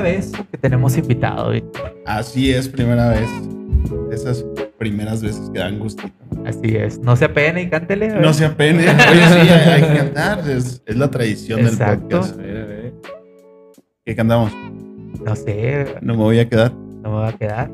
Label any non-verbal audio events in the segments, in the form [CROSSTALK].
primera vez que tenemos invitado. Así es, primera vez. Esas primeras veces que dan gustito. Así es. No se apene y cántele. No se apene. Oye, sí, hay, hay que [LAUGHS] cantar. Es, es la tradición Exacto. del podcast. A ver, a ver. ¿Qué cantamos? No sé, No me voy a quedar. no me va a quedar.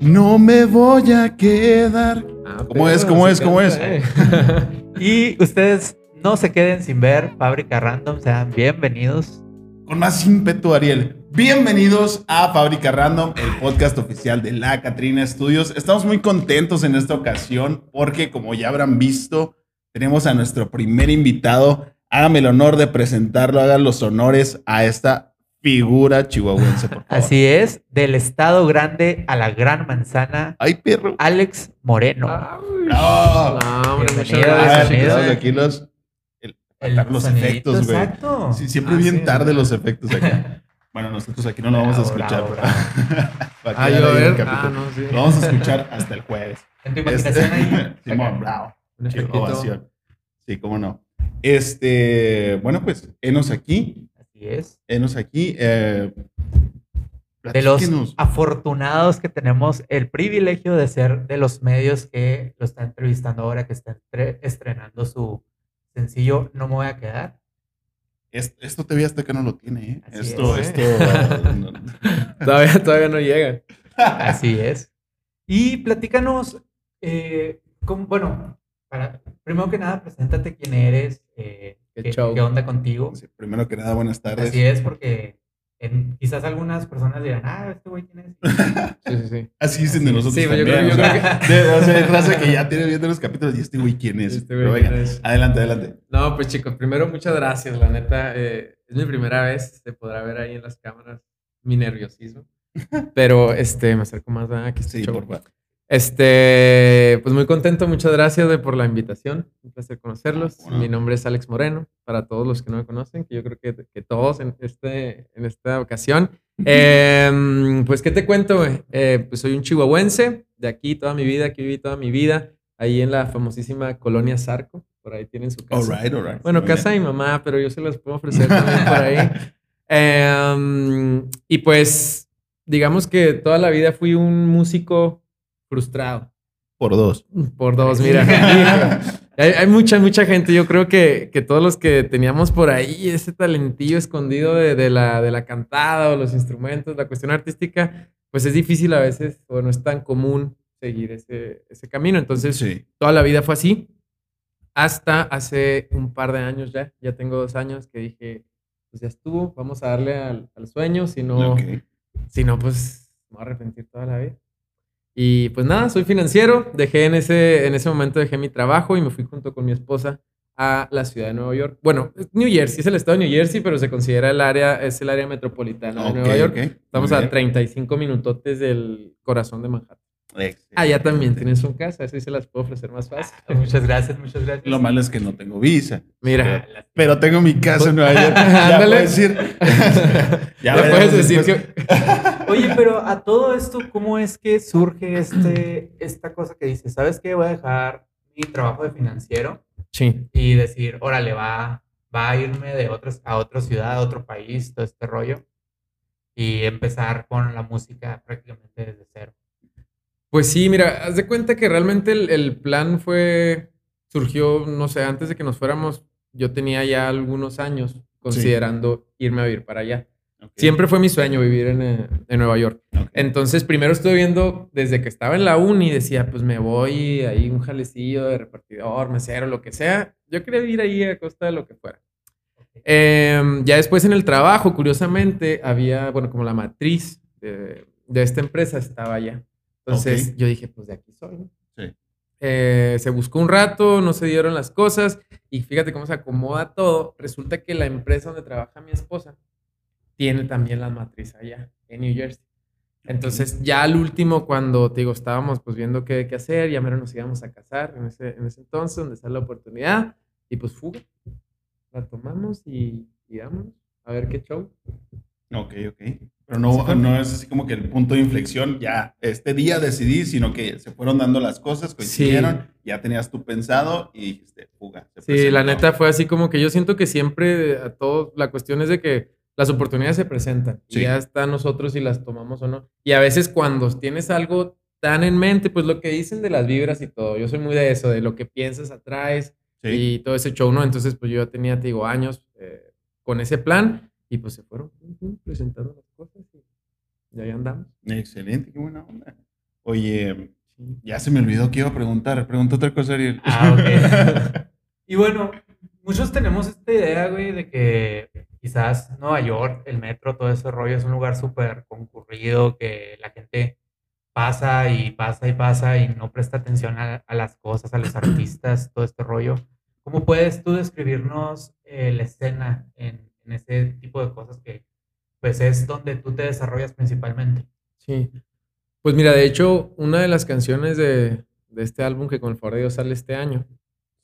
No me voy a quedar. Ah, ¿Cómo es? ¿Cómo es? ¿Cómo canta, es? eh. [LAUGHS] Y ustedes no se queden sin ver Fábrica Random, sean bienvenidos. Con más ímpetu, Ariel. Bienvenidos a Fábrica Random, el podcast oficial de la Catrina Studios. Estamos muy contentos en esta ocasión porque, como ya habrán visto, tenemos a nuestro primer invitado. Hágame el honor de presentarlo, hagan los honores a esta figura chihuahuense, por favor. Así es, del estado grande a la gran manzana, ¡Ay, perro! Alex Moreno. Ah, ¡Bravo! No, hombre, Bienvenido, aquí los, el- los efectos, güey. Exacto. Sí, siempre Ah, bien sí, tarde ¿verdad? los efectos acá. Bueno, nosotros aquí no lo vamos a escuchar. bravo, pero- [LAUGHS] para Ah, yo a ver. Ah, no, sí. Lo vamos a escuchar hasta el jueves. En tu Este- imaginación ahí. [LAUGHS] Simón, bravo. Un Sí, efectito. ovación. Sí, cómo no. Este, bueno, pues, enos aquí, Así es. enos aquí. Eh, De los afortunados que tenemos el privilegio de ser de los medios que lo está entrevistando ahora, que está entre- estrenando su sencillo No me voy a quedar. Es- Esto TV hasta que no lo tiene, ¿eh? Así Esto, es. esto. [LAUGHS] eh, no- [LAUGHS] Todavía, todavía no llega. Así es. Y platícanos, eh, cómo- bueno, para, primero que nada, preséntate quién eres, eh, Qué qué, qué onda contigo. Sí, primero que nada, buenas tardes. Así es, porque en- quizás algunas personas dirán, ah, este güey quién es. [LAUGHS] Sí, sí, sí. Así dicen de Sí, nosotros sí, yo también. creo- yo o sea, creo de- o sea, hay raza que ya tiene viendo los capítulos y este güey quién es. Este Pero güey, venga, ¿quién es? adelante, adelante. No, pues chicos, primero muchas gracias, la neta. eh, es mi primera vez, se podrá ver ahí en las cámaras mi nerviosismo. [LAUGHS] Pero este, me acerco más a que Sí, este show. por favor. Este, pues muy contento, muchas gracias de- por la invitación. Un placer conocerlos. Bueno. Mi nombre es Alex Moreno, para todos los que no me conocen, que yo creo que, que todos en, este, en esta ocasión. Em, pues, ¿qué te cuento? Eh, pues soy un chihuahuense, de aquí toda mi vida, aquí viví toda mi vida, ahí en la famosísima colonia Zarco, por ahí tienen su casa. All right, all right. Bueno, Muy casa de bien. mi mamá, pero yo se las puedo ofrecer también por ahí. [LAUGHS] Em, y pues, digamos que toda la vida fui un músico frustrado. Por dos. Por dos, mira. [LAUGHS] Hay, hay mucha, mucha gente. Yo creo que, que todos los que teníamos por ahí ese talentillo escondido de, de la, de la cantada o los instrumentos, la cuestión artística, pues es difícil a veces o no es tan común seguir ese, ese camino. Entonces, Sí. toda la vida fue así. Hasta hace un par de años ya, ya tengo dos años que dije, pues ya estuvo, vamos a darle al, al sueño, si no, Ok. si no, pues me voy a arrepentir toda la vida. Y pues nada, soy financiero, dejé en ese, en ese momento, dejé mi trabajo y me fui junto con mi esposa a la ciudad de Nueva York. Bueno, New Jersey, es el estado de New Jersey, pero se considera el área, es el área metropolitana de Nueva York. Estamos a bien. 35 minutotes del corazón de Manhattan. Excelente. Allá también tienes un casa, así se las puedo ofrecer más fácil. Muchas gracias, muchas gracias. Lo malo es que no tengo visa. Mira, Pero tengo mi casa en Nueva York. [LAUGHS] Ya puedo decir. [LAUGHS] ya veremos puedes decir después. que... Oye, pero a todo esto, ¿cómo es que surge este, esta cosa que dices? ¿Sabes qué? Voy a dejar mi trabajo de financiero Sí. y decir, órale, va, va a irme de otros, a otra ciudad, a otro país, todo este rollo. Y empezar con la música prácticamente desde cero. Pues sí, mira, haz de cuenta que realmente el, el plan fue, surgió, no sé, antes de que nos fuéramos, yo tenía ya algunos años considerando irme a vivir para allá. Siempre fue mi sueño vivir en, eh, en Nueva York. Entonces, primero estuve viendo, desde que estaba en la uni, decía, pues me voy ahí un jalecillo de repartidor, mesero, lo que sea. Yo quería vivir ahí a costa de lo que fuera. Em, ya después en el trabajo, curiosamente, había, bueno, como la matriz de, de esta empresa estaba allá. Entonces yo dije, pues de aquí soy. ¿no? Sí. Eh, se buscó un rato, no se dieron las cosas y fíjate cómo se acomoda todo. Resulta que la empresa donde trabaja mi esposa tiene también la matriz allá, en New Jersey. Entonces, ya al último, cuando te digo, estábamos pues viendo qué, qué hacer, ya mero nos íbamos a casar en ese, en ese entonces, donde sale la oportunidad, y pues fuga. La tomamos y, y vámonos a ver qué show. Ok, ok. Pero no, no es así como que el punto de inflexión, ya este día decidí, sino que se fueron dando las cosas, coincidieron, ya tenías tú pensado y dijiste, fuga. Sí, la presentó. neta fue así como que yo siento que siempre a todos, la cuestión es de que las oportunidades se presentan. Sí. Y ya está nosotros si las tomamos o no. Y a veces cuando tienes algo tan en mente, pues lo que dicen de las vibras y todo. Yo soy muy de eso, de lo que piensas atraes Sí. y todo ese show, ¿no? Entonces, pues yo ya tenía, te digo, años eh, con ese plan y pues se fueron presentando las cosas y, ahí andamos. Excelente, qué buena onda. Oye, ya se me olvidó que iba a preguntar. Pregunta otra cosa, Ariel. Ah, ok. [LAUGHS] Y bueno, muchos tenemos esta idea, güey, de que quizás Nueva York, el metro, todo ese rollo es un lugar súper concurrido, que la gente pasa y pasa y pasa y no presta atención a, a las cosas, a los [CLEARS THROAT] artistas, todo este rollo. ¿Cómo puedes tú describirnos eh, la escena en, en ese tipo de cosas que pues es donde tú te desarrollas principalmente? Sí. Pues mira, de hecho, una de las canciones de, de este álbum que con el favor de Dios sale este año,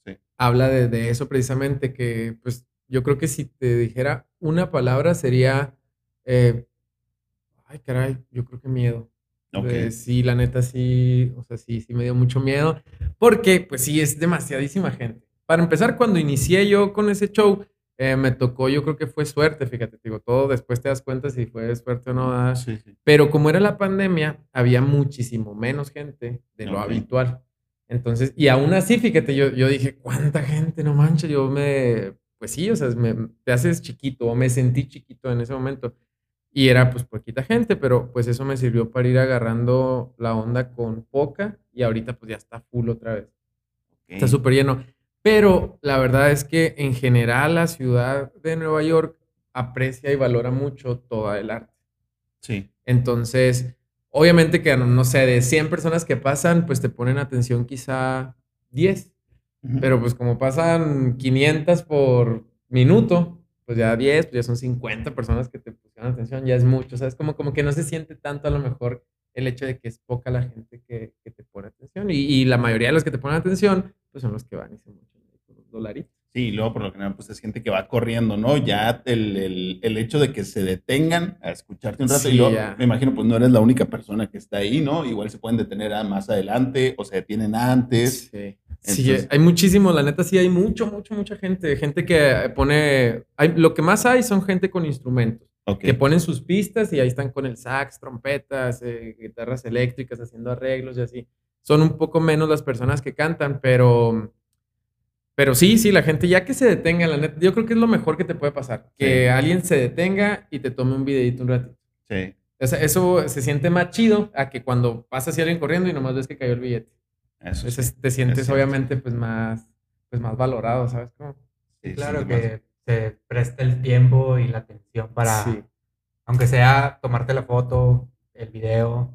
Sí. habla de, de eso precisamente, que pues yo creo que si te dijera una palabra sería, eh, ay caray, yo creo que miedo. Ok. Eh, sí, la neta sí, o sea, sí, sí me dio mucho miedo, porque pues sí, es demasiadísima gente. Para empezar, cuando inicié yo con ese show, eh, me tocó, yo creo que fue suerte, fíjate, te digo, todo después te das cuenta si fue suerte o no. Sí, sí. Pero como era la pandemia, había muchísimo menos gente de lo habitual. Entonces, y aún así, fíjate, yo, yo dije, ¿cuánta gente? No manches, yo me, pues sí, o sea, me, te haces chiquito, o me sentí chiquito en ese momento. Y era pues poquita gente, pero pues eso me sirvió para ir agarrando la onda con poca y ahorita pues ya está full otra vez. Está súper lleno. Pero la verdad es que en general la ciudad de Nueva York aprecia y valora mucho todo el arte. Sí. Entonces, obviamente que, no, sé, de 100 personas que pasan, pues te ponen atención quizá 10. Ujú. Pero pues como pasan 500 por minuto, pues ya 10, pues ya son 50 personas que te pusieron atención, ya es mucho, ¿sabes? Como, como que no se siente tanto a lo mejor el hecho de que es poca la gente que, que te pone atención. Y, y la mayoría de los que te ponen atención, pues son los que van y se los dolaritos. Sí, y luego por lo general, pues es gente que va corriendo, ¿no? Ya el, el- el hecho de que se detengan a escucharte un rato, y Sí, luego, ya. me imagino, pues no eres la única persona que está ahí, ¿no? Igual se pueden detener más adelante o se detienen antes. Sí. Sí, hay muchísimo, la neta sí hay mucho, mucho, mucha gente, gente que pone, hay, lo que más hay son gente con instrumentos, Ok. que ponen sus pistas y ahí están con el sax, trompetas, eh, guitarras eléctricas, haciendo arreglos y así. Son un poco menos las personas que cantan, pero, pero sí, sí, la gente ya que se detenga, la neta, yo creo que es lo mejor que te puede pasar, que Sí. alguien se detenga y te tome un videito un ratito. Sí. O sea, eso se siente más chido a que cuando pasa así alguien corriendo y nomás ves que cayó el billete. Eso Entonces sí. te sientes cierto. obviamente pues más, pues más valorado, ¿sabes cómo? Sí, Claro que se presta el tiempo y la atención para, Sí. aunque sea tomarte la foto, el video,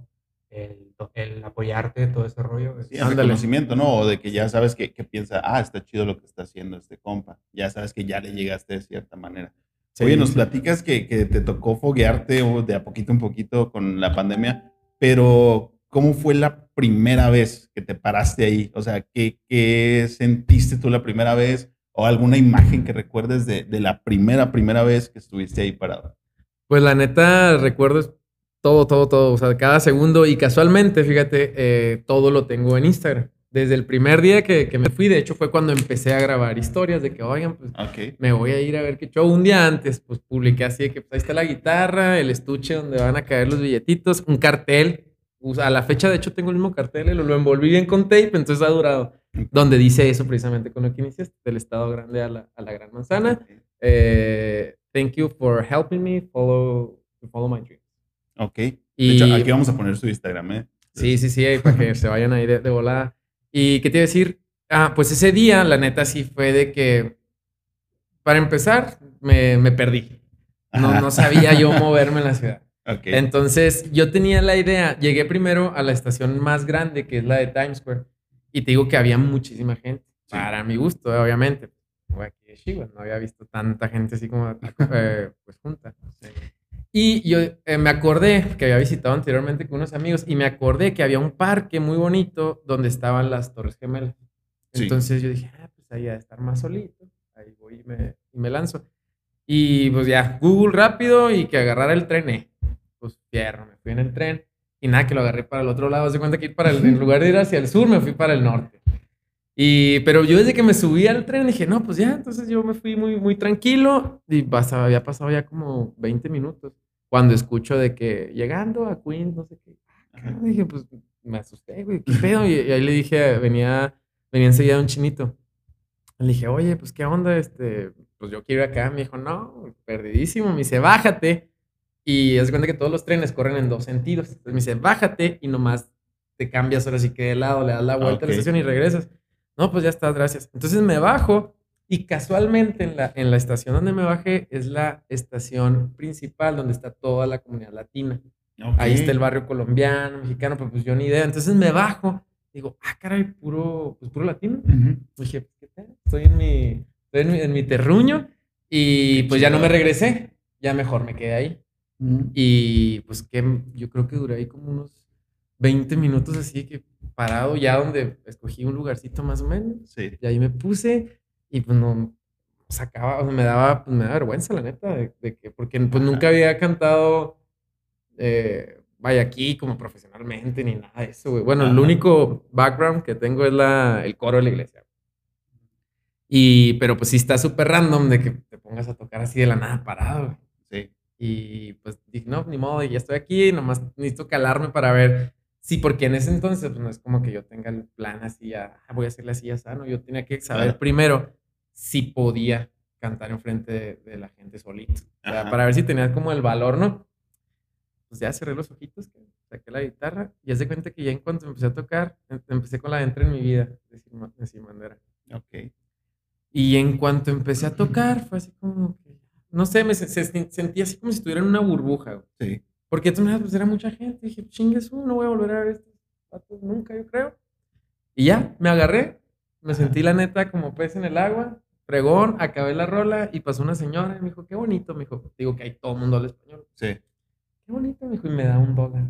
el, el apoyarte, todo ese rollo. es- Sí, el Ándale. reconocimiento, ¿no? O de que ya sabes que, que piensa, ah, está chido lo que está haciendo este compa. Ya sabes que ya le llegaste de cierta manera. Sí, Oye, nos sí. platicas que, que te tocó foguearte o de a poquito en poquito con la pandemia, pero ¿cómo fue la primera vez que te paraste ahí? O sea, ¿qué, qué sentiste tú la primera vez? ¿O alguna imagen que recuerdes de, de la primera, primera vez que estuviste ahí parado? Pues la neta recuerdo es todo, todo, todo, o sea, cada segundo y casualmente, fíjate, eh, todo lo tengo en Instagram. Desde el primer día que, que me fui, de hecho fue cuando empecé a grabar historias de que, oigan, pues Ok. me voy a ir a ver qué show. Un día antes, pues publiqué así de que pues, ahí está la guitarra, el estuche donde van a caer los billetitos, un cartel. Sea, a la fecha, de hecho, tengo el mismo cartel, lo, lo envolví bien con tape, entonces ha durado. Donde dice eso precisamente con lo que iniciaste, del estado grande a la, a la gran manzana. Eh, thank you for helping me follow, follow my dreams. Ok. De Y, hecho, aquí vamos a poner su Instagram, ¿eh? Sí, sí, sí, para que se vayan ahí de, de volada. ¿Y qué te iba a decir? Ah, pues ese día, la neta, sí fue de que, para empezar, me, me perdí. No, no sabía yo [LAUGHS] moverme en la ciudad. Ok. Entonces, yo tenía la idea, llegué primero a la estación más grande, que es la de Times Square, y te digo que había muchísima gente, Sí. para mi gusto, obviamente. Fue aquí de Chihuahua, no había visto tanta gente así como eh, pues junta. Y yo eh, me acordé que había visitado anteriormente con unos amigos y me acordé que había un parque muy bonito donde estaban las Torres Gemelas. Sí. Entonces yo dije, ah, pues ahí de estar más solito. Ahí voy y me, y me lanzo. Y pues ya, Google rápido y que agarrara el tren. eh. Pues fierro, me fui en el tren y nada, que lo agarré para el otro lado. Se cuenta que ir para el, en lugar de ir hacia el sur, me fui para el norte. Y, pero yo desde que me subí al tren dije, no, pues ya, entonces yo me fui muy, muy tranquilo y pasaba, había pasado ya como 20 minutos cuando escucho de que llegando a Queens, no sé qué. Ah, dije, pues me asusté, güey, qué pedo. Y, ahí le dije, venía, venía enseguida un chinito. Le dije, oye, pues qué onda, este, pues yo quiero ir acá. Me dijo, no, perdidísimo. Me dice, bájate. Y es cuenta que todos los trenes corren en dos sentidos. Entonces me dice, bájate y nomás te cambias ahora sí que de lado, le das la vuelta a la estación y regresas. No, pues ya está, gracias. Entonces me bajo y casualmente en la, en la estación donde me bajé es la estación principal donde está toda la comunidad latina. Ahí está el barrio colombiano, mexicano, pero pues yo ni idea. Entonces me bajo, digo, ah, caray, puro, pues puro latino. Dije, ¿qué tal? Estoy en mi, estoy en mi, terruño y pues ya no me regresé, ya mejor me quedé ahí. Y pues que yo creo que duré ahí como unos 20 minutos así que parado ya donde escogí un lugarcito más o menos. Sí. Y ahí me puse y pues no sacaba, me daba, pues me daba vergüenza la neta de, que, porque pues nunca había cantado, eh, vaya aquí como profesionalmente ni nada de eso, güey. Bueno, el único background que tengo es la, el coro de la iglesia. Y, pero pues sí está súper random de que te pongas a tocar así de la nada parado, Sí. Y pues dije, no, ni modo, ya estoy aquí, nomás necesito calarme para ver Sí, porque en ese entonces pues, no es como que yo tenga el plan así, ah, voy a hacerle así ya sano. Yo tenía que saber primero si podía cantar enfrente de, la gente solito. para ver si tenía como el valor, ¿no? Pues ya cerré los ojitos, saqué la guitarra y hace cuenta que ya en cuanto empecé a tocar, em, empecé con la de Entra en mi vida, de Sin Bandera. Ok. Y en cuanto empecé a tocar, fue así como que, no sé, me sentí así como si estuviera en una burbuja. Sí. Porque tú me pues era mucha gente. dije, chingues, no voy a volver a ver estos patos nunca, yo creo. Y ya, me agarré. Me sentí la neta como pez en el agua. Pregón, acabé la rola y pasó una señora y me dijo, qué bonito. Me dijo, digo que hay todo el mundo habla español. Sí. Qué bonito, me dijo, y me da un dólar.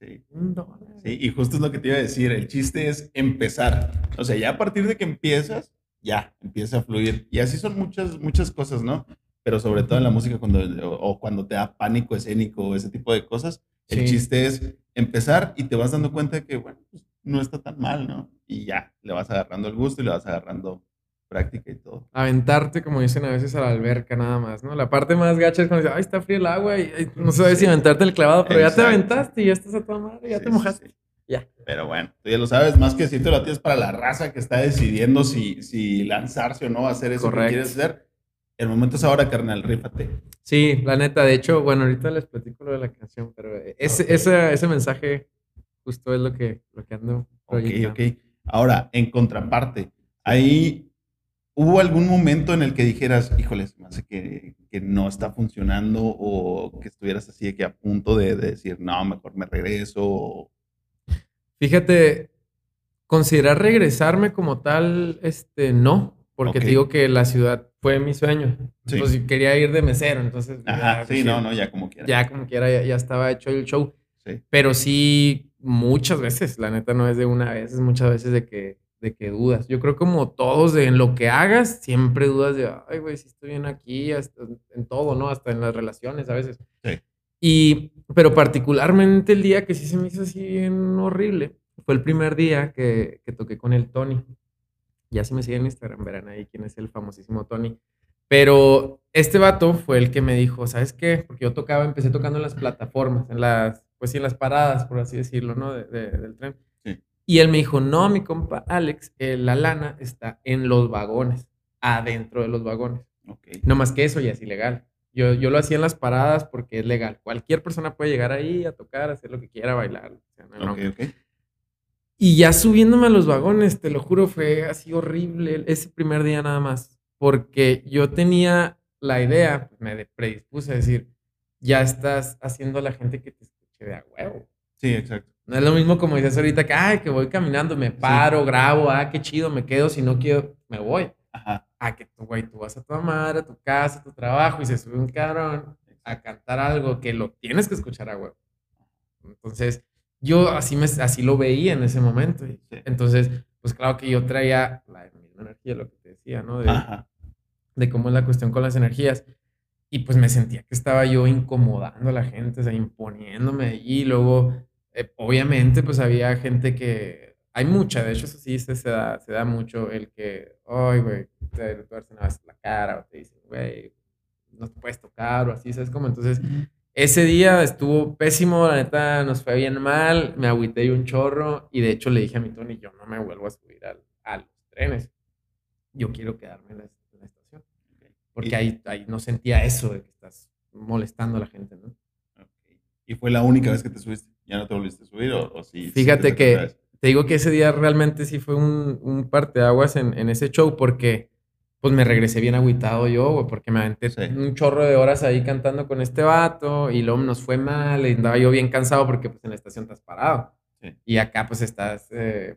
Sí. Un dólar. Sí, y justo es lo que te iba a decir. El chiste es empezar. O sea, ya a partir de que empiezas, ya empieza a fluir. Y así son muchas, muchas cosas, ¿no? Pero sobre todo en la música cuando, o, cuando te da pánico escénico o ese tipo de cosas, el chiste es empezar y te vas dando cuenta de que, bueno, pues, no está tan mal, ¿no? Y ya, le vas agarrando el gusto y le vas agarrando práctica y todo. Aventarte, como dicen a veces, a la alberca nada más, ¿no? La parte más gacha es cuando dices, ay, está frío el agua y, no sabes si aventarte el clavado, pero ya te aventaste y ya estás a toda madre, ya te mojaste. Ya. Pero bueno, tú ya lo sabes, más que si te lo tienes para la raza que está decidiendo si, si lanzarse o no a hacer eso que quieres hacer el momento es ahora, carnal, rífate. Sí, la neta, de hecho, bueno, ahorita les platico lo de la canción, pero ese, ese, mensaje justo es lo que, lo que ando. Ok, ok. Ahora, en contraparte, ahí hubo algún momento en el que dijeras, híjoles, me hace que, que, no está funcionando o que estuvieras así de que a punto de, de decir, no, mejor me regreso. Fíjate, considerar regresarme como tal, este, no, porque te digo que la ciudad fue mi sueño. Pues quería ir de mesero, entonces. Ajá, sí, no, no, ya como quiera. Ya como quiera, ya, estaba hecho el show. Sí. Pero sí, muchas veces, la neta no es de una vez, es muchas veces de que, de que dudas. Yo creo como todos, de en lo que hagas, siempre dudas de, ay, güey, si estoy bien aquí, hasta en todo, ¿no? Hasta en las relaciones a veces. Sí. Y, pero particularmente el día que sí se me hizo así bien horrible, fue el primer día que, que toqué con el Tony. Ya si me siguen en Instagram, verán ahí quién es el famosísimo Tony. Pero este vato fue el que me dijo, ¿sabes qué? Porque yo tocaba, empecé tocando en las plataformas, en las, pues sí, en las paradas, por así decirlo, ¿no? del tren. Y él me dijo, no, mi compa Alex, eh, la lana está en los vagones, adentro de los vagones. Okay. No más que eso ya es ilegal. Yo, yo lo hacía en las paradas porque es legal. Cualquier persona puede llegar ahí a tocar, hacer lo que quiera, bailar. Y ya subiéndome a los vagones, te lo juro, fue así horrible ese primer día nada más. Porque yo tenía la idea, me predispuse a decir, ya estás haciendo a la gente que te escuche de a huevo. Sí, exacto. No es lo mismo como dices ahorita, que, ay, que voy caminando, me paro, grabo, ah, qué chido, me quedo, si no quiero, me voy. Ajá. Ah, que tú, güey, tú vas a tu madre, a tu casa, a tu trabajo, y se sube un cabrón a cantar algo que lo tienes que escuchar a huevo. Entonces, yo así, me, así lo veía en ese momento. Entonces, pues claro que yo traía la misma energía, lo que te decía, ¿no? De, cómo es la cuestión con las energías. Y pues me sentía que estaba yo incomodando a la gente, o sea, imponiéndome. Y luego, eh, obviamente, pues había gente que, hay mucha, de hecho, eso sí se, se da, se da mucho el que, ay, güey, te tuercen a veces la cara o te dicen, güey, no te puedes tocar o así, ¿sabes cómo? Entonces, ese día estuvo pésimo, la neta nos fue bien mal, me agüité un chorro y de hecho le dije a mi Tony, yo no me vuelvo a subir al- a los trenes, yo quiero quedarme en la, en la estación, porque Y- ahí, ahí no sentía eso de que estás molestando a la gente, ¿no? ¿Y fue la única vez que te subiste? ¿Ya no te volviste a subir o, o sí? sí Fíjate te que-? Te digo que ese día realmente sí fue un, un parteaguas en, en ese show porque pues me regresé bien agüitado yo, güey, porque me aventé Sí. un chorro de horas ahí cantando con este vato y luego nos fue mal y andaba yo bien cansado porque pues en la estación estás parado. Sí. Y acá pues estás eh,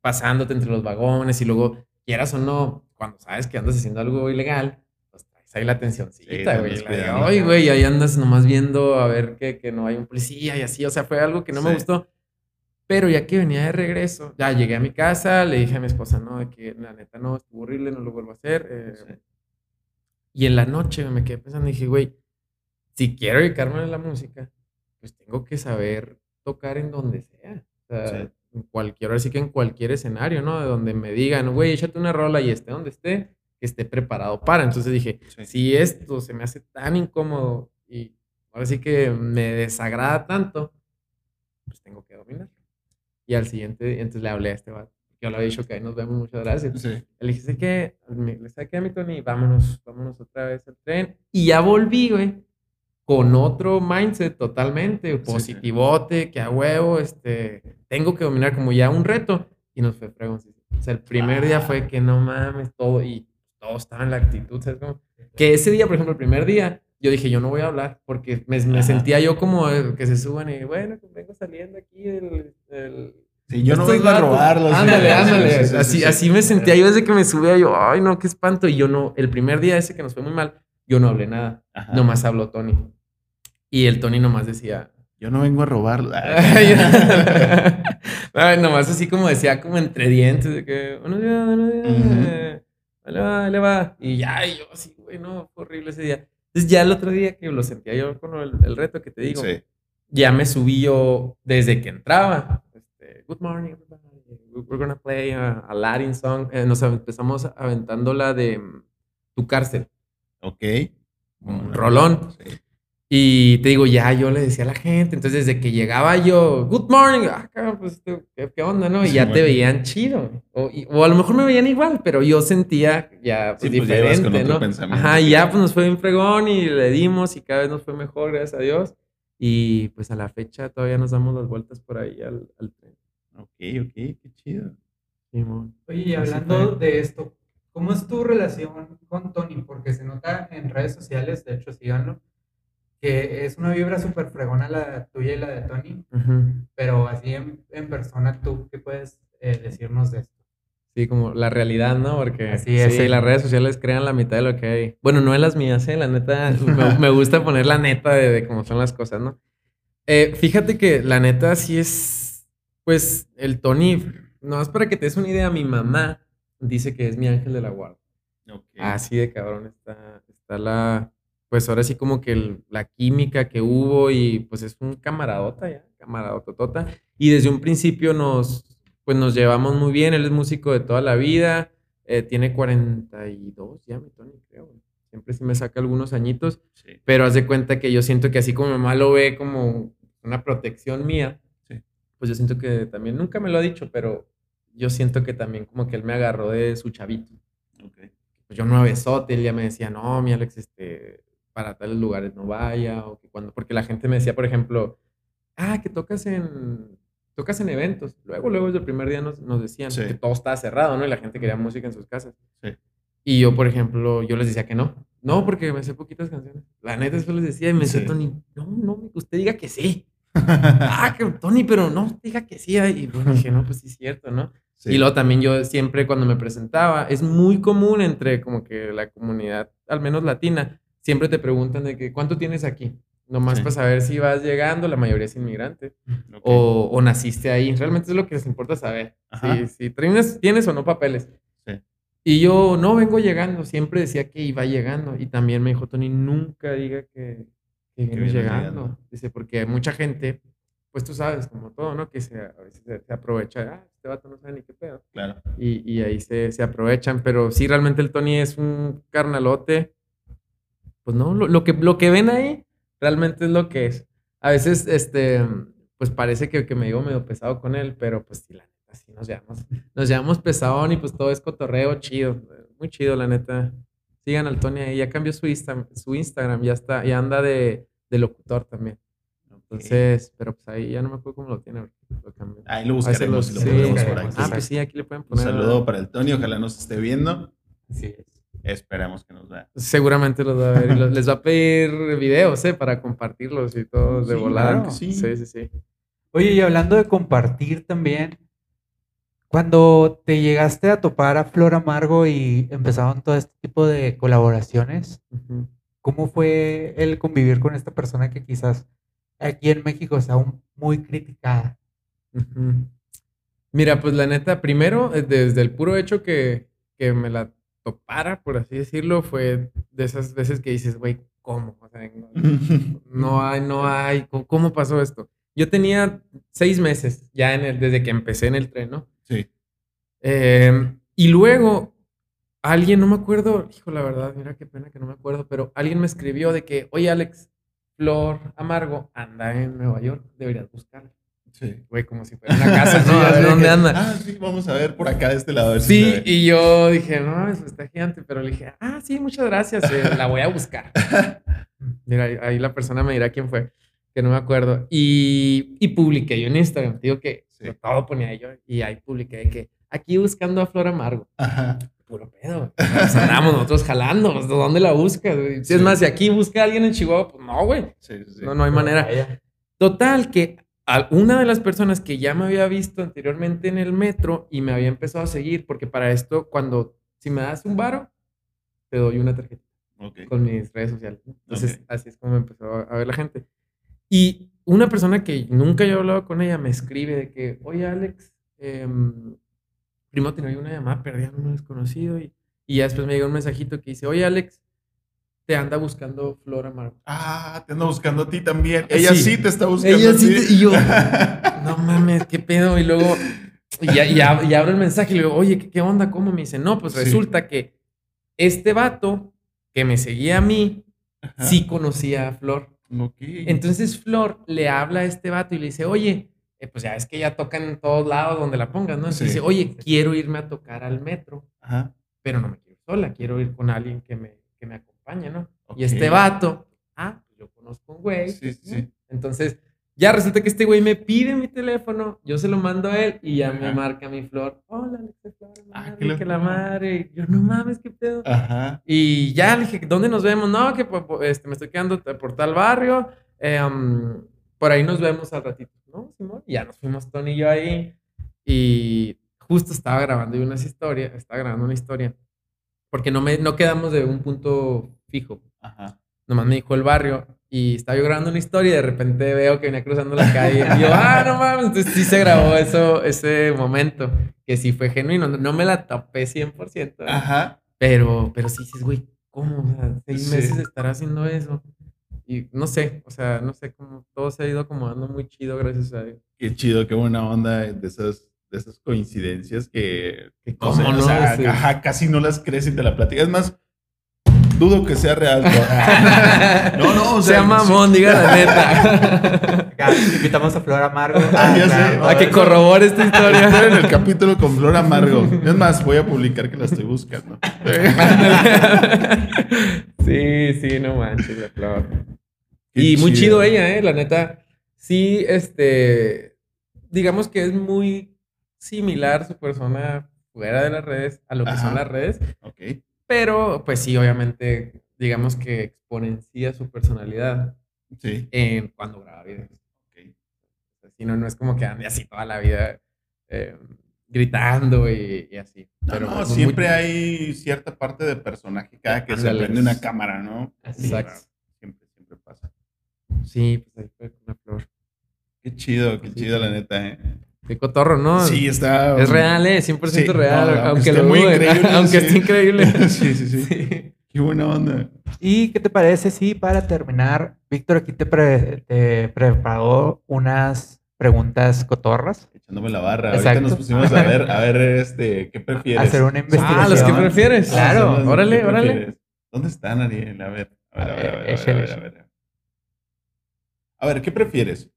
pasándote entre los vagones y luego, quieras o no, cuando sabes que andas haciendo algo ilegal, pues traes ahí la Sí, te atencióncita, güey. la de. Ay, güey, ahí andas nomás viendo a ver que, que no hay un policía y así. O sea, fue algo que no me Sí. gustó. Pero ya que venía de regreso, ya llegué a mi casa, le dije a mi esposa, no, de que la neta no, estuvo horrible, no lo vuelvo a hacer. eh, Sí. Y en la noche me quedé pensando y dije, güey, si quiero dedicarme a la música, pues tengo que saber tocar en donde sea. O sea, Sí. en cualquier, ahora sí que en cualquier escenario, ¿no? De donde me digan, güey, échate una rola y esté donde esté, que esté preparado para. Entonces dije, Sí. si esto se me hace tan incómodo y ahora sí que me desagrada tanto, pues tengo que dominarlo. Y al siguiente, entonces le hablé a este vato. Yo le había dicho que ahí nos vemos, muchas gracias. Sí. Le dije, sé que, le saqué a mi Tony, vámonos, vámonos otra vez al tren. Y ya volví, güey, con otro mindset totalmente, sí. positivote, que a huevo, este, tengo que dominar como ya un reto. Y nos fue fregón. sí, sí. O sea, el primer día fue que no mames, todo, y todo estaba en la actitud, ¿sabes cómo? Que ese día, por ejemplo, el primer día, yo dije, yo no voy a hablar, porque me, sentía yo como eh, que se suban y, bueno, pues vengo saliendo aquí del... del Sí, yo no vengo a robarlos. Ándale, [LAUGHS] ándale. sí, sí, sí, así, sí. así me sentía yo desde que me subía. Yo, ay, no, qué espanto. Y yo no, el primer día ese que nos fue muy mal, yo no hablé nada. Ajá. Nomás habló Tony. Y el Tony nomás decía. Yo no vengo a [LAUGHS] [LAUGHS] ay, nomás así como decía, como entre dientes, de que, buenos días, buenos días. Eh, le va, le va. Y ya, y yo así, güey, no, horrible ese día. Entonces, ya el otro día que lo sentía yo con el, el reto que te digo, Sí. ya me subí yo desde que entraba. Este, Good morning, everybody. We're gonna play a, Latin song. Eh, nos empezamos aventando la de mm, Tu cárcel. Ok. Un rolón. Sí. Y te digo, ya yo le decía a la gente. Entonces, desde que llegaba yo, Good morning. Ah, pues, ¿qué, qué onda, no? Y Sí, ya te veían chido. O, y- o a lo mejor me veían igual, pero yo sentía ya pues, Sí, pues, ya ibas con diferente, otro ¿no? pensamiento. Ajá, y ya pues nos fue bien fregón y le dimos y cada vez nos fue mejor, gracias a Dios. Y pues a la fecha todavía nos damos las vueltas por ahí al, al tren. Ok, ok, qué chido. Simón. Oye, y hablando de esto, ¿cómo es tu relación con Tony? Porque se nota en redes sociales, de hecho, síganlo, que es una vibra súper fregona la tuya y la de Tony, pero así en, en persona, ¿tú qué puedes eh, decirnos de esto? Sí, como la realidad, ¿no? Porque Así es. sí, las redes sociales crean la mitad de lo que hay. Bueno, no en las mías, ¿eh? La neta, [LAUGHS] me, me gusta poner la neta de, de cómo son las cosas, ¿no? Eh, fíjate que la neta sí es, pues, el Tony, no más para que te des una idea, mi mamá dice que es mi ángel de la guarda. Así de cabrón está, está la, pues ahora sí como que el- la química que hubo y pues es un camaradota ya, camaradototota. Y desde un principio nos, pues nos llevamos muy bien, él es músico de toda la vida, eh, tiene 42 ya, mi Tony, creo. Siempre sí me saca algunos añitos, Sí. pero haz de cuenta que yo siento que así como mi mamá lo ve como una protección mía, Sí. pues yo siento que también, nunca me lo ha dicho, pero yo siento que también como que él me agarró de su chavito Ok. pues yo no besote, él ya me decía, no, mi Alex, este, para tales lugares no vaya, o que cuando, porque la gente me decía, por ejemplo, ah, que tocas en, tocas en eventos. Luego, luego desde el primer día nos, nos decían Sí. que todo estaba cerrado, ¿no? Y la gente quería música en sus casas. Sí. Y yo, por ejemplo, yo les decía que no. No, porque me sé poquitas canciones. La neta, eso les decía y me decía Sí. Tony, no, no, usted diga que sí. [LAUGHS] ah, que Tony, pero no, diga que sí. Y bueno, dije, no, pues sí es cierto, ¿no? Sí. Y luego también yo siempre cuando me presentaba, es muy común entre como que la comunidad, al menos latina, siempre te preguntan de que cuánto tienes aquí, nomás Sí. para saber si vas llegando, la mayoría es inmigrante, Ok. o, o naciste ahí, realmente es lo que les importa saber, si, si tienes, tienes o no papeles. Sí. Y yo no vengo llegando, siempre decía que iba llegando, y también me dijo Tony, nunca diga que, que vienes vienes llegando. llegando. Dice, porque hay mucha gente, pues tú sabes, como todo, ¿no? Que se, a veces se, se aprovecha, ah, este este vato no sabe ni qué pedo. Claro. Y, y ahí se, se aprovechan. Pero sí, realmente el Tony es un carnalote. Pues no, lo, lo que, lo que ven ahí realmente es lo que es. A veces, este, pues parece que, que me digo medio pesado con él, pero pues sí, la neta, sí nos llevamos, nos llevamos pesadón y pues todo es cotorreo chido. Muy chido, la neta. Sigan al Tony ahí, ya cambió su, Insta- su Instagram, ya está, ya anda de, de locutor también. Entonces, pero pues ahí ya no me acuerdo cómo lo tiene. Lo. Ahí lo buscaremos y lo sí. pondremos por aquí. Ah, pues sí, aquí le pueden Un poner. saludo para el Tony, ojalá nos esté viendo. Así es. Esperemos que nos vea. Seguramente los va a ver y los- les va a pedir videos, ¿eh? Para compartirlos y todo de Sí, volada. claro sí. sí, sí, sí. Oye, y hablando de compartir también, cuando te llegaste a topar a Flor Amargo y empezaron todo este tipo de colaboraciones. ¿cómo fue el convivir con esta persona que quizás aquí en México está aún muy criticada? Mira, pues la neta, primero, eh, desde el puro hecho que, que me la topara, por así decirlo, fue de esas veces que dices, güey, ¿cómo? O sea, no, [LAUGHS] no hay, no hay, ¿cómo, pasó esto? Yo tenía seis meses ya en el, desde que empecé en el tren, ¿no? Sí. Eh, y luego alguien, no me acuerdo, hijo, la verdad, mira qué pena que no me acuerdo, pero alguien me escribió de que, oye, Alex, Flor Amargo anda en Nueva York, deberías buscarla. Sí. Güey, como si fuera una [LAUGHS] casa, ¿no? A ver de dónde que, anda. Ah, sí, vamos a ver por acá de este lado. a ver si Sí, y yo dije, no, eso está gigante, pero le dije, ah, sí, muchas gracias, eh, la voy a buscar. [LAUGHS] Mira, ahí, la persona me dirá quién fue, que no me acuerdo. Y, y publiqué yo en Instagram, digo que Sí. todo ponía yo, y ahí publiqué que aquí buscando a Flor Amargo. Ajá. Puro pedo. Pues andamos nosotros jalando, ¿de dónde la buscas? Si es Sí. más, si aquí busca a alguien en Chihuahua, pues no, güey. Sí. No, no hay manera. Vaya. Total, que una de las personas que ya me había visto anteriormente en el metro y me había empezado a seguir, porque para esto, cuando, si me das un varo, te doy una tarjeta con mis redes sociales. Entonces, así es como me empezó a, a ver la gente. Y una persona que nunca yo he hablado con ella me escribe de que, oye, Alex, em, primero tenía una llamada perdida, un desconocido, y, y ya después me llegó un mensajito que dice, oye, Alex, te anda buscando Flor Amargo. Ah, te ando buscando a ti también. Ella sí, Sí. te está buscando Ella a sí ti. te- y yo, [LAUGHS] no mames, qué pedo. Y luego, y ya, y ab- y abro el mensaje y le digo, oye, ¿qué, onda? ¿Cómo? Me dice, no, pues Sí. resulta que este vato que me seguía a mí, Ajá. sí conocía a Flor. Ok. Entonces Flor le habla a este vato y le dice, oye, eh, pues ya es que ella toca en todos lados donde la pongas, ¿no? Entonces Sí. dice, oye, quiero irme a tocar al metro, Ajá. pero no me quiero sola, quiero ir con alguien que me, que me acompañe, ¿no? Ok. Y este vato, ah, pues yo conozco un güey. Sí, sí, ¿no? sí. Entonces, ya resulta que este güey me pide mi teléfono, yo se lo mando a él y ya me marca mi flor. Hola, Alex, de Flor, Ah, madre, que la madre. Y yo, no mames, qué pedo. Ajá. Y ya le dije, ¿dónde nos vemos? No, que este, me estoy quedando por tal barrio. eh, um, por ahí nos vemos al ratito. ¿No, Simón? Y ya nos fuimos Tony y yo ahí. Y justo estaba grabando yo unas historias, estaba grabando una historia. Porque no, me, no quedamos de un punto fijo. Ajá. Nomás me dijo el barrio. Y estaba yo grabando una historia y de repente veo que venía cruzando la calle. Y yo, ah, no mames. Entonces sí se grabó eso, ese momento. Que sí fue genuino. No, me la topé 100%. ¿eh? Ajá. Pero, pero sí dices, güey, ¿cómo? O sea, seis Sí. meses de estar haciendo eso. Y no sé, o sea, no sé cómo todo se ha ido acomodando muy chido, gracias a Dios. Qué chido, qué buena onda de esas, de esas coincidencias que, Que no sé, o no, sea, Sí. ajá, casi no las crees y te la platicas. Es más, dudo que sea real. No, [LAUGHS] no, no, o sea, sea mamón, diga la neta. Acá invitamos a Flor Amargo. Ah, ya sé. claro. a que corrobore esta historia. Esperen el capítulo con Flor Amargo. Es más, voy a publicar que la estoy buscando. [LAUGHS] sí, sí, no manches, la flor. Qué y muy chido. chido ella, ¿eh? La neta, sí, este, digamos que es muy similar su persona fuera de las redes a lo que Ajá. son las redes. Ok. Pero, pues sí, obviamente, digamos que exponencia su personalidad Sí. en cuando graba videos. ok. Si no, no es como que ande así toda la vida eh, gritando y, y así. No, Pero no, pues, muy- siempre hay cierta parte de personaje cada que se prende una cámara, ¿no? Exacto. Siempre, siempre pasa. Sí, pues ahí fue con la flor. Qué chido, qué Sí, chido, sí. la neta, ¿eh? Qué cotorro, ¿no? Sí, está. Es real, ¿eh? 100% Sí, real. no, aunque aunque esté lo muy increíble, [LAUGHS] aunque sí. esté increíble. [LAUGHS] sí, sí, sí, Sí. Qué buena onda. ¿Y qué te parece si para terminar, Víctor aquí te, pre- te preparó unas preguntas cotorras? echándome la barra. Exacto. Ahorita nos pusimos a ver, a ver, [LAUGHS] este, ¿qué prefieres? Hacer una investigación. Ah, los que prefieres. Claro. Ah, órale, ¿qué órale. prefieres? ¿Dónde están, Ariel? A ver, a ver, a ver, a ver, a ver, Échale, a ver, a ver. A ver, ¿qué prefieres?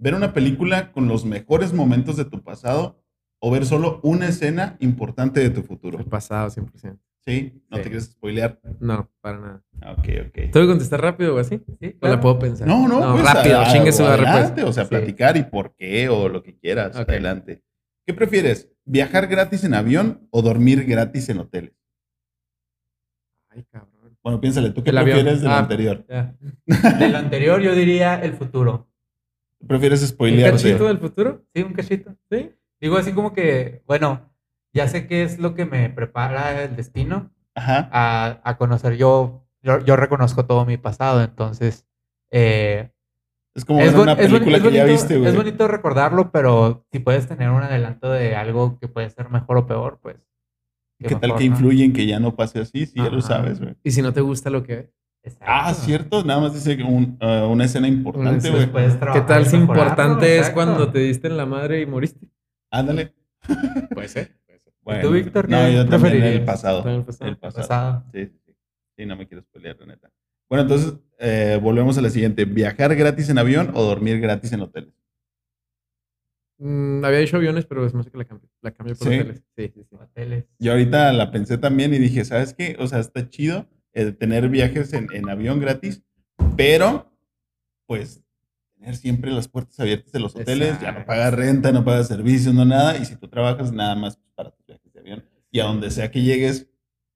¿Ver una película con los mejores momentos de tu pasado o ver solo una escena importante de tu futuro? El pasado, 100%. ¿Sí? ¿No Sí. te quieres spoilear? No, para nada. Ah, Ok, ok. ¿Tengo que contestar rápido o así? Sí, ¿O claro. la puedo pensar? No, no, pues, rápido, a- chingue su pues. adelante, O sea, Sí. platicar y por qué o lo que quieras. Adelante. ¿Qué prefieres? ¿Viajar gratis en avión o dormir gratis en hoteles? Ay, cabrón. Bueno, piénsale, ¿tú qué El avión. prefieres de lo Ah. anterior? Ya. [LAUGHS] De lo anterior, yo diría el futuro. ¿Prefieres ¿Un spoilearte? cachito del futuro? Sí, un cachito. Sí. Digo así como que, bueno, ya sé qué es lo que me prepara el destino Ajá. a, a conocer. Yo, yo, yo reconozco todo mi pasado, entonces eh, Es como es, una película es que ya bonito, viste, güey. es bonito recordarlo, pero si puedes tener un adelanto de algo que puede ser mejor o peor, pues. ¿Qué tal mejor, que ¿no? influye en que ya no pase así? Sí, ya lo Ajá. sabes, güey. ¿Y si no te gusta lo que ves? Exacto. Ah, cierto. Nada más dice que un- ah, una escena importante, güey. Puedes ¿Qué tal si importante es exacto. cuando te diste en la madre y moriste? Ándale. Puede ser. Puede ser. Bueno, tú, Víctor, No, yo también el pasado. El pasado. El pasado. Pasado. Sí, sí, sí. Sí, no me quiero spoilear, la neta. Bueno, entonces, eh, volvemos a la siguiente. ¿Viajar gratis en avión o dormir gratis en hoteles? Mm, había dicho aviones, pero me hace que la cambio. La cambio por ¿Sí? hoteles. Sí, sí, sí. Hoteles. Yo ahorita la pensé también y dije, ¿sabes qué? O sea, está chido el tener viajes en, en avión gratis, pero, pues, tener siempre las puertas abiertas de los hoteles, ya no Exacto. pagas renta, no pagas servicios, no nada, y si tú trabajas, nada más para tus viajes de avión. Y a donde sea que llegues,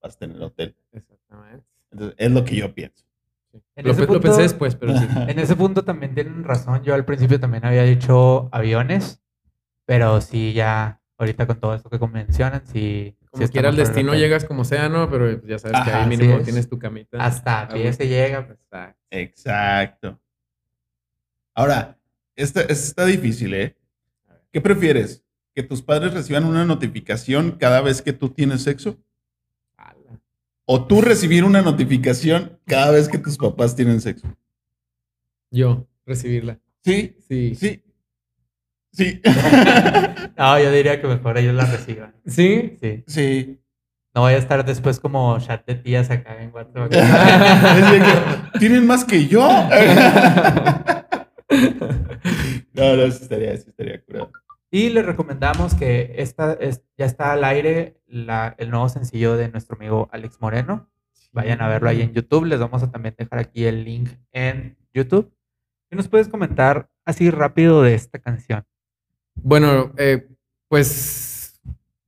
vas a tener hotel. Exactamente. Entonces, es lo que yo pienso. En Lo, ese pe- lo punto- pensé después, pero sí. En ese punto también tienen razón. Yo al principio también había dicho aviones, pero sí, ya ahorita con todo esto que mencionan, sí. Sí Como está quiera el mejor destino llegas como sea, ¿no? Pero ya sabes que ahí mínimo es. tienes tu camita. Hasta a pie se llega. pues. Exacto. Ahora, esta, esta está difícil, ¿eh? ¿Qué prefieres? ¿Que tus padres reciban una notificación cada vez que tú tienes sexo? Ala. ¿O tú recibir una notificación cada vez que tus papás tienen sexo? Yo, recibirla. Sí, Sí. sí. Sí. [LAUGHS] No, yo diría que mejor ellos la reciban. ¿Sí? Sí. sí. No voy a estar después como chat de tías acá en WhatsApp. [LAUGHS] ¿Tienen más que yo? [LAUGHS] no, no, sí estaría, sí estaría curado. Y les recomendamos que esta es, ya está al aire la- el nuevo sencillo de nuestro amigo Alex Moreno. Vayan a verlo ahí en YouTube. Les vamos a también dejar aquí el link en YouTube. ¿Qué nos puedes comentar así rápido de esta canción? Bueno, eh, pues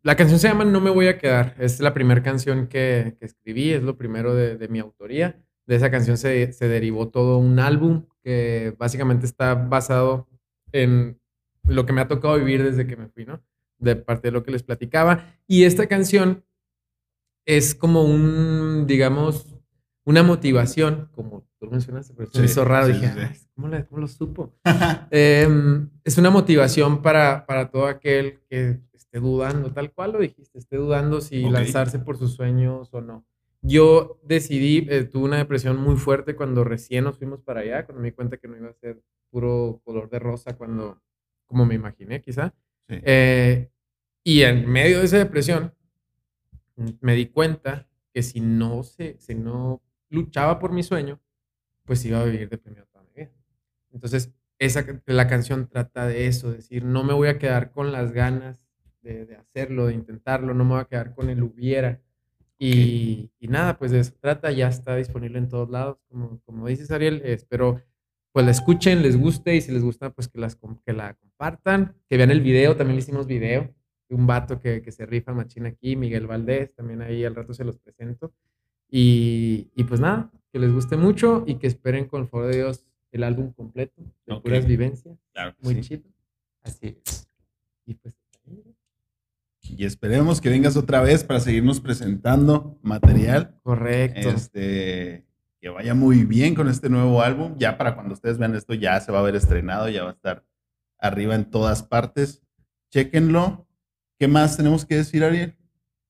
la canción se llama No me voy a quedar. Es la primera canción que, escribí, es lo primero de, de mi autoría. De esa canción se, se derivó todo un álbum que básicamente está basado en lo que me ha tocado vivir desde que me fui, ¿no? De parte de lo que les platicaba. Y esta canción es como un, digamos, una motivación, como tú mencionaste, pero se me Sí, hizo raro. sí, Dije, sí, sí. "Ay, ¿cómo, la- cómo lo supo? [LAUGHS] Em, es una motivación para, para todo aquel que esté dudando, tal cual lo dijiste, esté dudando si Ok. lanzarse por sus sueños o no. Yo decidí, eh, tuve una depresión muy fuerte cuando recién nos fuimos para allá, cuando me di cuenta que no iba a ser puro color de rosa, cuando, como me imaginé quizá. Eh, y en medio de esa depresión, me di cuenta que si no, se, si no luchaba por mi sueño, pues iba a vivir deprimido toda mi vida. Entonces, esa, la canción trata de eso, decir, no me voy a quedar con las ganas de, de hacerlo, de intentarlo, no me voy a quedar con el hubiera. Y, y nada, pues de eso trata, ya está disponible en todos lados, como, como dices Ariel, espero pues la escuchen, les guste y si les gusta, pues que, las, que la compartan, que vean el video, también le hicimos video, de un vato que, que se rifa machín aquí, Miguel Valdés, también ahí al rato se los presento. Y, y pues nada, que les guste mucho y que esperen con el favor de Dios el álbum completo, de Ok. puras vivencias, Claro muy sí. chido. Así es. Y pues Y esperemos que vengas otra vez para seguirnos presentando material. correcto. Este, que vaya muy bien con este nuevo álbum. Ya para cuando ustedes vean esto, ya se va a ver estrenado, ya va a estar arriba en todas partes. Chéquenlo. ¿Qué más tenemos que decir, Ariel?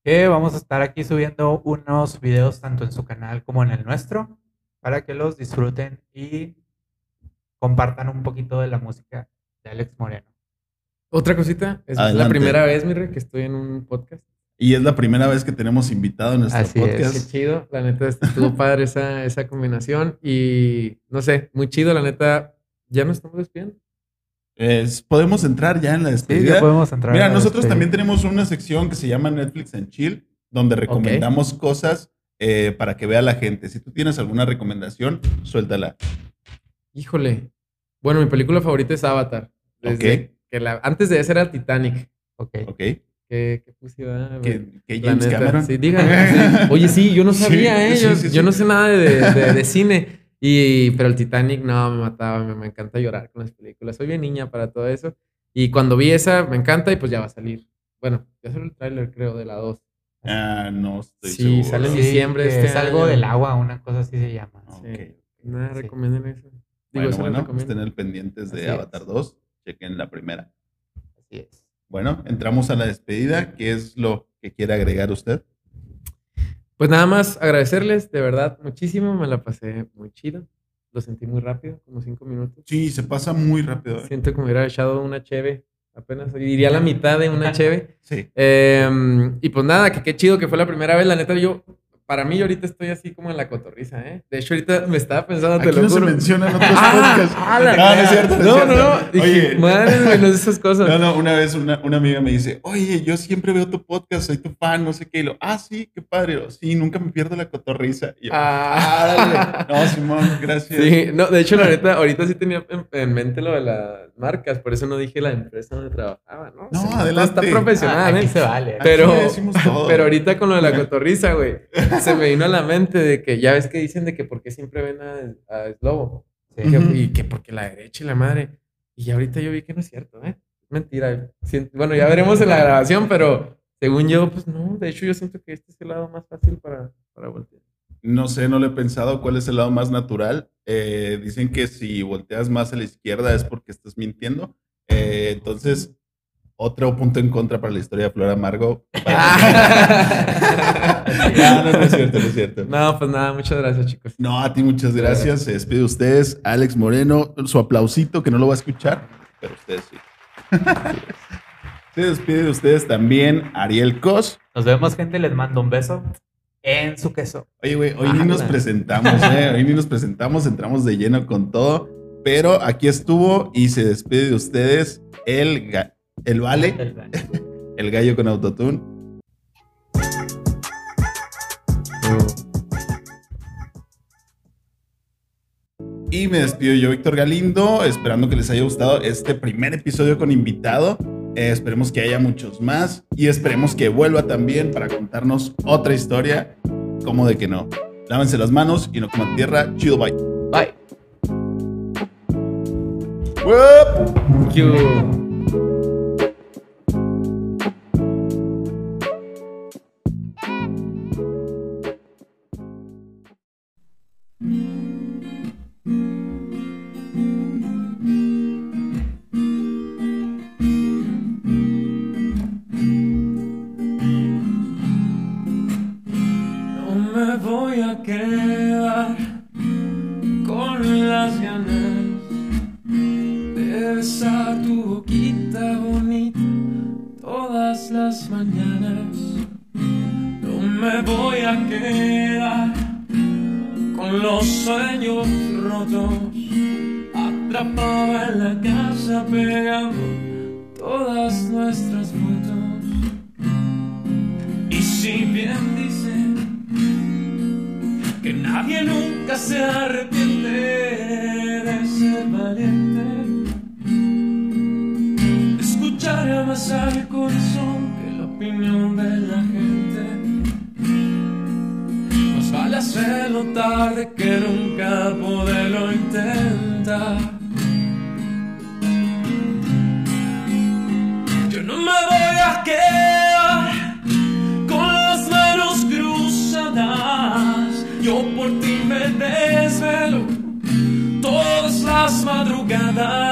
Que vamos a estar aquí subiendo unos videos tanto en su canal como en el nuestro para que los disfruten y compartan un poquito de la música de Alex Moreno. Otra cosita, es la primera vez, mi rey, que estoy en un podcast. Y es la primera vez que tenemos invitado en nuestro Así es. Qué podcast. chido, la neta estuvo padre esa, esa combinación y no sé, muy chido, la neta, ya nos estamos despidiendo. Es- Podemos entrar ya en la Sí, despedida. ya podemos entrar. Mira, nosotros despedida. también tenemos una sección que se llama Netflix and Chill, donde recomendamos cosas eh, para que vea la gente. Si tú tienes alguna recomendación, suéltala. Híjole. Bueno, mi película favorita es Avatar. Desde Ok. que la, antes de esa era Titanic. Ok. ¿Ok? Que, que puse, ah, güey. Que, que La James Cameron. Sí, díganme. sí. [LAUGHS] Oye, sí, yo no Sí, sabía, ¿eh? sí, Yo, sí, yo sí. no sé nada de, de- de cine. Y, pero el Titanic, no, me mataba. Me, me encanta llorar con las películas. Soy bien niña para todo eso. Y cuando vi esa, me encanta y pues ya va a salir. Bueno, ya salió el tráiler, creo, de la 2. Ah, no estoy Sí, seguro. sale en Sí, diciembre que este es algo año. del agua, una cosa así se llama. Ok. Sí. Nada, Sí. recomienden eso. Digo, Bueno, bueno, recomiendo. estén al pendientes de Así es. Avatar 2. Chequen la primera. Así es. Bueno, entramos a la despedida. ¿Qué es lo que quiere agregar usted? Pues nada más agradecerles, de verdad, muchísimo. Me la pasé muy chido. Lo sentí muy rápido, como cinco minutos. Sí, se pasa muy rápido. ¿eh? Siento que me hubiera echado una cheve apenas. Diría la mitad de una [LAUGHS] cheve. Sí. Eh, y pues nada, que qué chido que fue la primera vez. La neta, yo, para mí, ahorita estoy así como en la cotorriza, ¿eh? De hecho, ahorita me estaba pensando, te Aquí lo no se mencionan [LAUGHS] otros Ah, podcasts. ah, no, no es cierto. No, No, no. Dije, Oye, madre, güey, no es esas cosas. [LAUGHS] No, no, una vez una, una amiga me dice, oye, yo siempre veo tu podcast, soy tu fan, no sé qué. Y lo, ah, sí, qué padre. Lo, sí, nunca me pierdo la cotorriza. Y yo, Ah. "Árale". No, Simón, gracias. Sí, no, de hecho, la neta, ahorita sí tenía en, en mente lo de las marcas, por eso no dije la empresa donde trabajaba, ¿no? No, Se nota, adelante. Está profesional, Ah, aquí ¿eh? se vale. Aquí Pero, decimos todo. pero ahorita con lo de la cotorriza, güey, [LAUGHS] [LAUGHS] se me vino a la mente de que ya ves que dicen de que por qué siempre ven a, a Slobo. Sí. Y que porque la derecha y la madre. Y ahorita yo vi que no es cierto, ¿eh? Mentira. Bueno, ya veremos en la grabación, pero según yo, pues no. De hecho, yo siento que este es el lado más fácil para, para voltear. No sé, no lo he pensado cuál es el lado más natural. Eh, dicen que si volteas más a la izquierda es porque estás mintiendo. Eh, entonces, otro punto en contra para la historia de Flor Amargo. [LAUGHS] no, no, no es cierto, no es cierto. No, pues nada, muchas gracias, chicos. No, a ti muchas gracias. Se despide de ustedes, Alex Moreno. Su aplausito que no lo va a escuchar, pero ustedes sí. [LAUGHS] Se despide de ustedes también Ariel Cos. Nos vemos, gente. Les mando un beso en su queso. Oye, güey, hoy ni nos Ala. presentamos, ¿eh? Hoy ni nos presentamos, entramos de lleno con todo. Pero aquí estuvo y se despide de ustedes el, el Vale, [LAUGHS] El gallo con autotune. Y me despido yo, Víctor Galindo, esperando que les haya gustado este primer episodio con invitado. Eh, esperemos que haya muchos más y esperemos que vuelva también para contarnos otra historia. Como de que no. Lávense las manos y no coman tierra. Chido, bye. Bye. Wup. Yo no me voy a quedar con las manos cruzadas. Yo por ti me desvelo todas las madrugadas.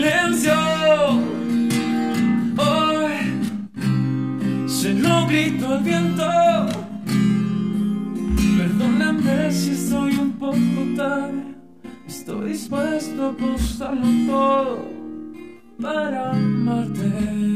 Silencio. Hoy se lo grito al viento. Perdóname si estoy un poco tarde. Estoy dispuesto a apostarlo todo para amarte.